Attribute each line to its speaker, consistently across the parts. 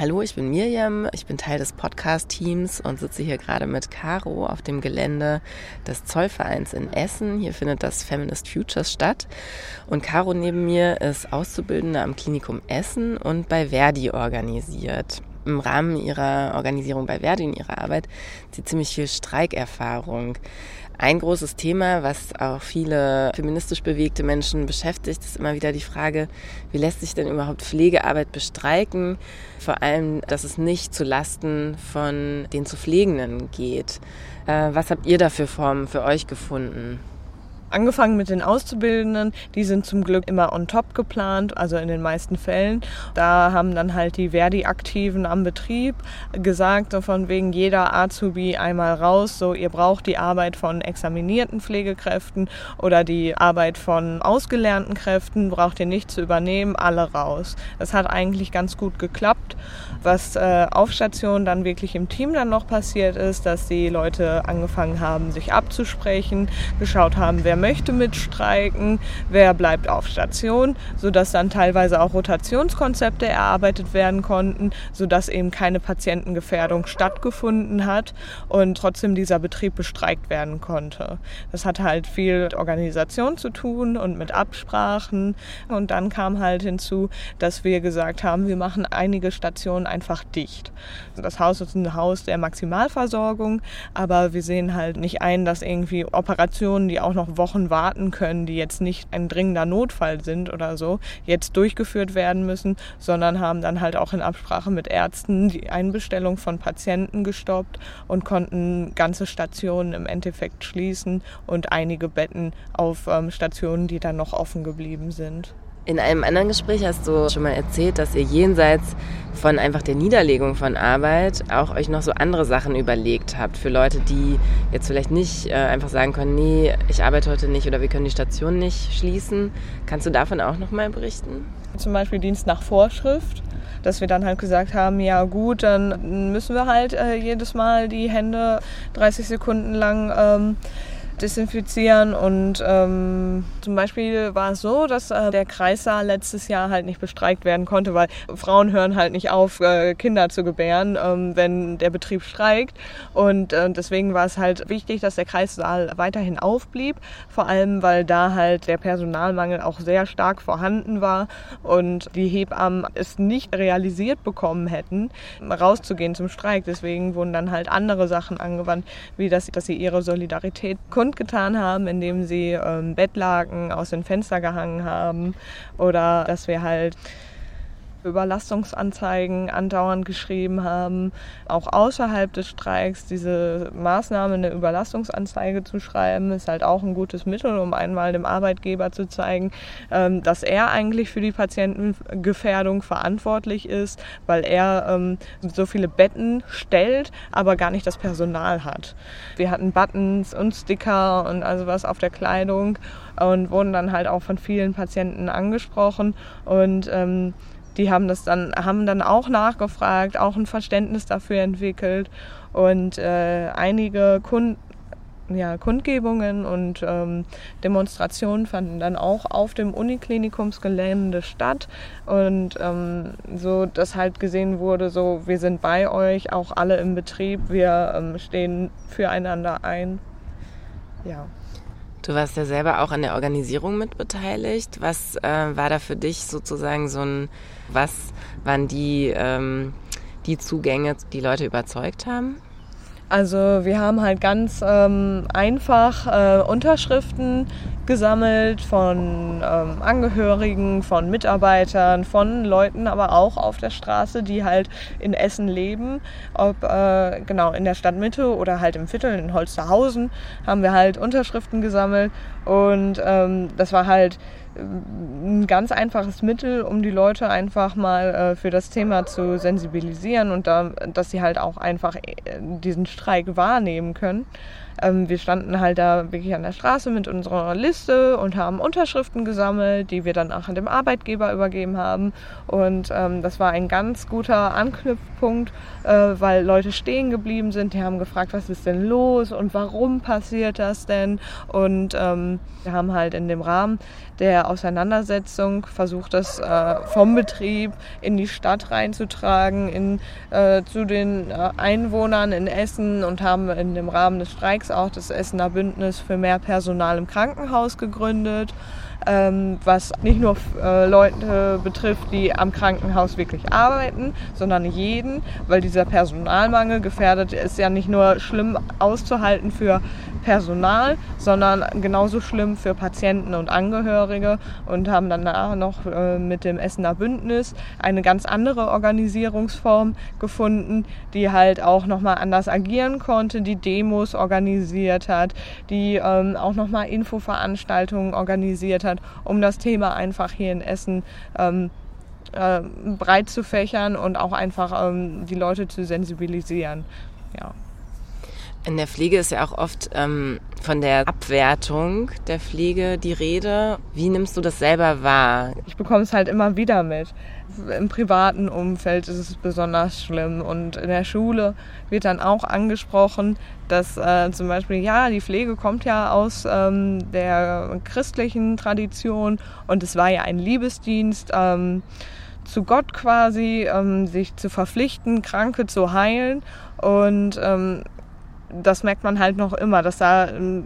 Speaker 1: Hallo, ich bin Mirjam, ich bin Teil des Podcast-Teams und sitze hier gerade mit Caro auf dem Gelände des Zollvereins in Essen. Hier findet das Feminist Futures statt. Und Caro neben mir ist Auszubildende am Klinikum Essen und bei Verdi organisiert. Im Rahmen ihrer Organisierung bei Verdi in ihrer Arbeit sie ziemlich viel Streikerfahrung. Ein großes Thema, was auch viele feministisch bewegte Menschen beschäftigt, ist immer wieder die Frage, wie lässt sich denn überhaupt Pflegearbeit bestreiken? Vor allem, dass es nicht zu Lasten von den zu Pflegenden geht. Äh, was habt ihr da für Formen für euch gefunden?
Speaker 2: Angefangen mit den Auszubildenden, die sind zum Glück immer on top geplant, also in den meisten Fällen. Da haben dann halt die Verdi-Aktiven am Betrieb gesagt, so von wegen jeder Azubi einmal raus, so ihr braucht die Arbeit von examinierten Pflegekräften oder die Arbeit von ausgelernten Kräften, braucht ihr nicht zu übernehmen, alle raus. Das hat eigentlich ganz gut geklappt. Was äh, auf Station dann wirklich im Team dann noch passiert ist, dass die Leute angefangen haben, sich abzusprechen, geschaut haben, wer möchte mitstreiken, wer bleibt auf Station, sodass dann teilweise auch Rotationskonzepte erarbeitet werden konnten, sodass eben keine Patientengefährdung stattgefunden hat und trotzdem dieser Betrieb bestreikt werden konnte. Das hat halt viel mit Organisation zu tun und mit Absprachen. Und dann kam halt hinzu, dass wir gesagt haben, wir machen einige Stationen einfach dicht. Das Haus ist ein Haus der Maximalversorgung, aber wir sehen halt nicht ein, dass irgendwie Operationen, die auch noch Wochen Wochen warten können, die jetzt nicht ein dringender Notfall sind oder so, jetzt durchgeführt werden müssen, sondern haben dann halt auch in Absprache mit Ärzten die Einbestellung von Patienten gestoppt und konnten ganze Stationen im Endeffekt schließen und einige Betten auf ähm, Stationen, die dann noch offen geblieben sind.
Speaker 1: In einem anderen Gespräch hast du schon mal erzählt, dass ihr jenseits von einfach der Niederlegung von Arbeit auch euch noch so andere Sachen überlegt habt für Leute, die jetzt vielleicht nicht äh, einfach sagen können, nee, ich arbeite heute nicht oder wir können die Station nicht schließen. Kannst du davon auch noch mal berichten?
Speaker 2: Zum Beispiel Dienst nach Vorschrift dass wir dann halt gesagt haben, ja gut, dann müssen wir halt äh, jedes Mal die Hände 30 Sekunden lang ähm, desinfizieren. Und ähm, zum Beispiel war es so, dass äh, der Kreissaal letztes Jahr halt nicht bestreikt werden konnte, weil Frauen hören halt nicht auf, äh, Kinder zu gebären, ähm, wenn der Betrieb streikt. Und äh, deswegen war es halt wichtig, dass der Kreissaal weiterhin aufblieb. Vor allem, weil da halt der Personalmangel auch sehr stark vorhanden war und die Hebammen es nicht realisiert bekommen hätten, rauszugehen zum Streik. Deswegen wurden dann halt andere Sachen angewandt, wie dass, dass sie ihre Solidarität kundtun kundgetan haben, indem sie ähm, Bettlaken aus den Fenstern gehangen haben oder dass wir halt Überlastungsanzeigen andauernd geschrieben haben, auch außerhalb des Streiks diese Maßnahme, eine Überlastungsanzeige zu schreiben, ist halt auch ein gutes Mittel, um einmal dem Arbeitgeber zu zeigen, ähm, dass er eigentlich für die Patientengefährdung verantwortlich ist, weil er ähm, so viele Betten stellt, aber gar nicht das Personal hat. Wir hatten Buttons und Sticker und also was auf der Kleidung und wurden dann halt auch von vielen Patienten angesprochen und ähm, die haben das dann, haben dann auch nachgefragt, auch ein Verständnis dafür entwickelt und äh, einige Kunden ja, Kundgebungen und ähm, Demonstrationen fanden dann auch auf dem Uniklinikumsgelände statt und ähm, so, dass halt gesehen wurde, so wir sind bei euch, auch alle im Betrieb, wir ähm, stehen füreinander ein.
Speaker 1: Ja. Du warst ja selber auch an der Organisierung mit beteiligt. Was äh, war da für dich sozusagen so ein, was waren die, ähm, die Zugänge, die Leute überzeugt haben?
Speaker 2: Also wir haben halt ganz ähm, einfach äh, Unterschriften gesammelt von ähm, Angehörigen, von Mitarbeitern, von Leuten, aber auch auf der Straße, die halt in Essen leben. Ob äh, genau in der Stadtmitte oder halt im Viertel in Holsterhausen haben wir halt Unterschriften gesammelt und ähm, das war halt ein ganz einfaches Mittel, um die Leute einfach mal äh, für das Thema zu sensibilisieren und da, dass sie halt auch einfach äh, diesen Streik wahrnehmen können. Ähm, wir standen halt da wirklich an der Straße mit unserer Liste und haben Unterschriften gesammelt, die wir dann auch an dem Arbeitgeber übergeben haben. Und ähm, das war ein ganz guter Anknüpfpunkt, äh, weil Leute stehen geblieben sind. Die haben gefragt, was ist denn los und warum passiert das denn? Und ähm, wir haben halt in dem Rahmen der Auseinandersetzung versucht, das äh, vom Betrieb in die Stadt reinzutragen, in, äh, zu den äh, Einwohnern in Essen und haben in dem Rahmen des Streiks auch das Essener Bündnis für mehr Personal im Krankenhaus gegründet ähm, was nicht nur äh, Leute betrifft, die am Krankenhaus wirklich arbeiten, sondern jeden, weil dieser Personalmangel gefährdet ist ja nicht nur schlimm auszuhalten für Personal, sondern genauso schlimm für Patienten und Angehörige und haben danach noch äh, mit dem Essener Bündnis eine ganz andere Organisierungsform gefunden, die halt auch nochmal anders agieren konnte, die Demos organisiert hat, die ähm, auch nochmal Infoveranstaltungen organisiert hat, um das Thema einfach hier in Essen ähm, äh, breit zu fächern und auch einfach ähm, die Leute zu sensibilisieren. Ja.
Speaker 1: In der Pflege ist ja auch oft ähm, von der Abwertung der Pflege die Rede. Wie nimmst du das selber wahr?
Speaker 2: Ich bekomme es halt immer wieder mit. Im privaten Umfeld ist es besonders schlimm und in der Schule wird dann auch angesprochen, dass äh, zum Beispiel, ja, die Pflege kommt ja aus ähm, der christlichen Tradition und es war ja ein Liebesdienst. Ähm, zu Gott quasi, ähm, sich zu verpflichten, Kranke zu heilen. Und ähm, das merkt man halt noch immer, dass da äh,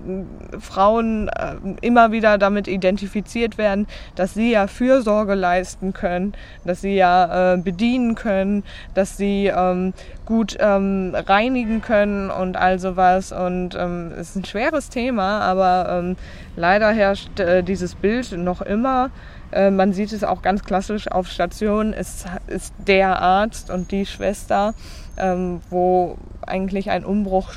Speaker 2: Frauen äh, immer wieder damit identifiziert werden, dass sie ja Fürsorge leisten können, dass sie ja äh, bedienen können, dass sie ähm, gut ähm, reinigen können und all sowas. Und ähm, es ist ein schweres Thema, aber ähm, leider herrscht äh, dieses Bild noch immer. Äh, man sieht es auch ganz klassisch auf Stationen, es ist der Arzt und die Schwester ähm, wo eigentlich ein Umbruch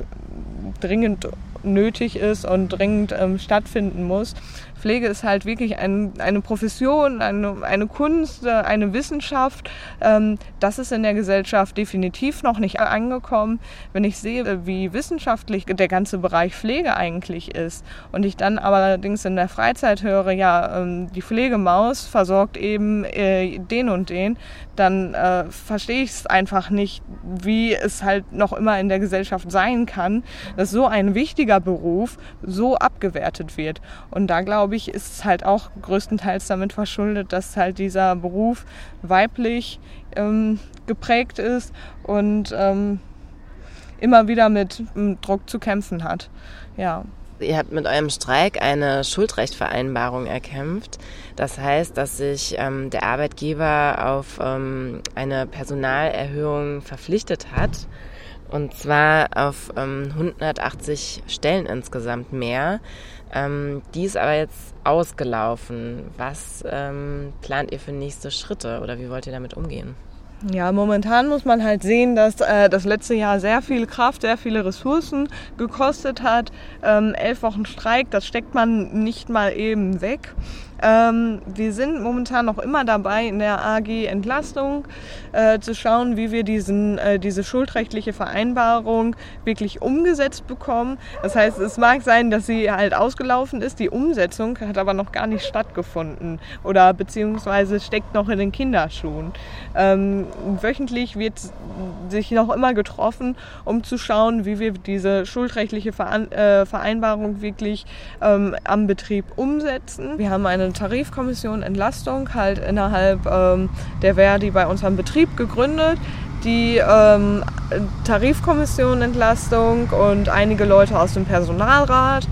Speaker 2: dringend nötig ist und dringend ähm, stattfinden muss. Pflege ist halt wirklich ein, eine Profession, eine, eine Kunst, äh, eine Wissenschaft. Ähm, das ist in der Gesellschaft definitiv noch nicht angekommen. Wenn ich sehe, wie wissenschaftlich der ganze Bereich Pflege eigentlich ist und ich dann allerdings in der Freizeit höre, ja, ähm, die Pflegemaus versorgt eben äh, den und den, dann äh, verstehe ich es einfach nicht, wie es halt noch immer in der Gesellschaft sein kann, dass so ein wichtiger Beruf so abgewertet wird. Und da glaube ich, ist es halt auch größtenteils damit verschuldet, dass halt dieser Beruf weiblich ähm, geprägt ist und ähm, immer wieder mit, mit Druck zu kämpfen hat. Ja.
Speaker 1: Ihr habt mit eurem Streik eine Schuldrechtvereinbarung erkämpft. Das heißt, dass sich ähm, der Arbeitgeber auf ähm, eine Personalerhöhung verpflichtet hat. Und zwar auf ähm, 180 Stellen insgesamt mehr. Ähm, die ist aber jetzt ausgelaufen. Was ähm, plant ihr für nächste Schritte oder wie wollt ihr damit umgehen?
Speaker 2: Ja, momentan muss man halt sehen, dass äh, das letzte Jahr sehr viel Kraft, sehr viele Ressourcen gekostet hat. Ähm, elf Wochen Streik, das steckt man nicht mal eben weg. Ähm, wir sind momentan noch immer dabei, in der AG Entlastung äh, zu schauen, wie wir diesen, äh, diese schuldrechtliche Vereinbarung wirklich umgesetzt bekommen. Das heißt, es mag sein, dass sie halt ausgelaufen ist, die Umsetzung hat aber noch gar nicht stattgefunden oder beziehungsweise steckt noch in den Kinderschuhen. Ähm, wöchentlich wird sich noch immer getroffen, um zu schauen, wie wir diese schuldrechtliche äh, Vereinbarung wirklich ähm, am Betrieb umsetzen. Wir haben eine Tarifkommission Entlastung halt innerhalb ähm, der Verdi bei unserem Betrieb gegründet. Die ähm, Tarifkommission Entlastung und einige Leute aus dem Personalrat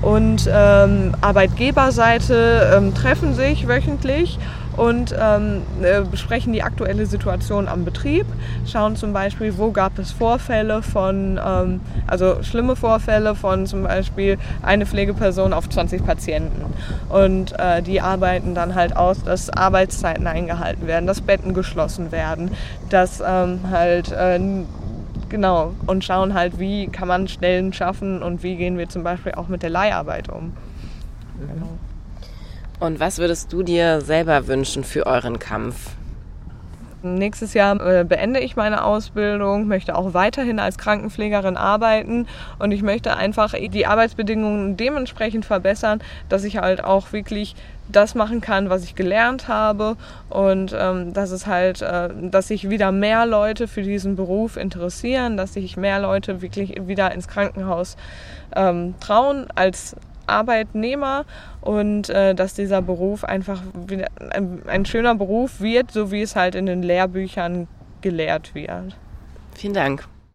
Speaker 2: und ähm, Arbeitgeberseite ähm, treffen sich wöchentlich und ähm, äh, besprechen die aktuelle Situation am Betrieb, schauen zum Beispiel, wo gab es Vorfälle von, ähm, also schlimme Vorfälle von zum Beispiel eine Pflegeperson auf 20 Patienten. Und äh, die arbeiten dann halt aus, dass Arbeitszeiten eingehalten werden, dass Betten geschlossen werden, dass ähm, halt äh, genau und schauen halt, wie kann man Stellen schaffen und wie gehen wir zum Beispiel auch mit der Leiharbeit um.
Speaker 1: Und was würdest du dir selber wünschen für euren Kampf?
Speaker 2: Nächstes Jahr äh, beende ich meine Ausbildung, möchte auch weiterhin als Krankenpflegerin arbeiten und ich möchte einfach die Arbeitsbedingungen dementsprechend verbessern, dass ich halt auch wirklich das machen kann, was ich gelernt habe und ähm, dass es halt, äh, dass sich wieder mehr Leute für diesen Beruf interessieren, dass sich mehr Leute wirklich wieder ins Krankenhaus ähm, trauen als Arbeitnehmer und äh, dass dieser Beruf einfach wieder ein, ein schöner Beruf wird, so wie es halt in den Lehrbüchern gelehrt wird.
Speaker 1: Vielen Dank.